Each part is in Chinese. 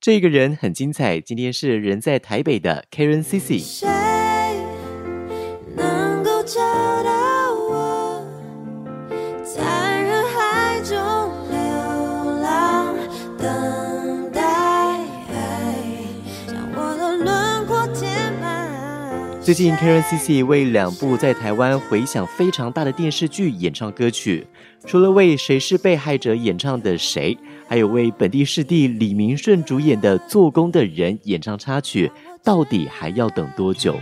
这个人很精彩。今天是人在台北的 Karen Cici。最近，Karen CC 为两部在台湾回响非常大的电视剧演唱歌曲，除了为《谁是被害者》演唱的《谁》，还有为本地师弟李明顺主演的《做工的人》演唱插曲，到底还要等多久？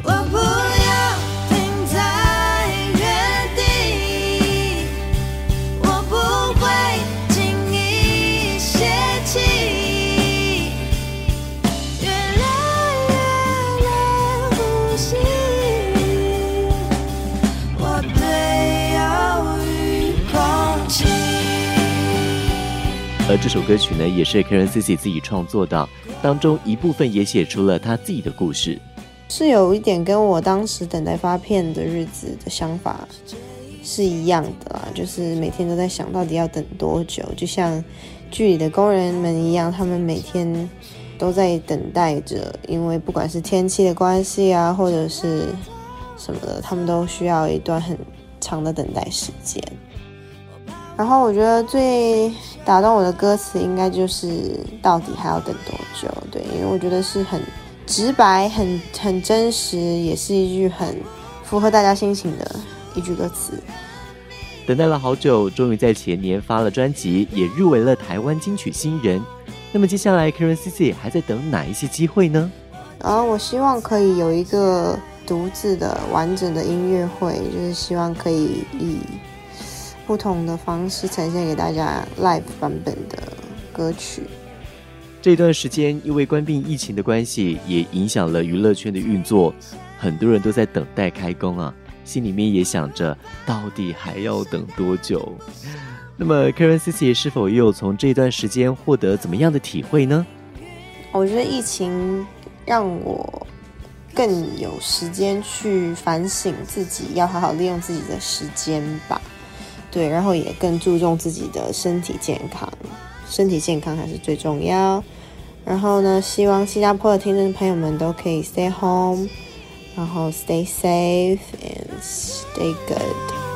而这首歌曲呢，也是 Karen Cici 自己创作的，当中一部分也写出了他自己的故事，是有一点跟我当时等待发片的日子的想法是一样的啦，就是每天都在想到底要等多久，就像剧里的工人们一样，他们每天都在等待着，因为不管是天气的关系啊，或者是什么的，他们都需要一段很长的等待时间。然后我觉得最打动我的歌词，应该就是到底还要等多久？对，因为我觉得是很直白、很很真实，也是一句很符合大家心情的一句歌词。等待了好久，终于在前年发了专辑，也入围了台湾金曲新人。那么接下来，Karen CC 还在等哪一些机会呢？啊，我希望可以有一个独自的完整的音乐会，就是希望可以以。不同的方式呈现给大家 live 版本的歌曲。这段时间因为关闭疫情的关系，也影响了娱乐圈的运作，很多人都在等待开工啊，心里面也想着到底还要等多久。那么 Karen Cici 是否也有从这段时间获得怎么样的体会呢？我觉得疫情让我更有时间去反省自己，要好好利用自己的时间吧。对，然后也更注重自己的身体健康，身体健康还是最重要。然后呢，希望新加坡的听众朋友们都可以 stay home，然后 stay safe and stay good。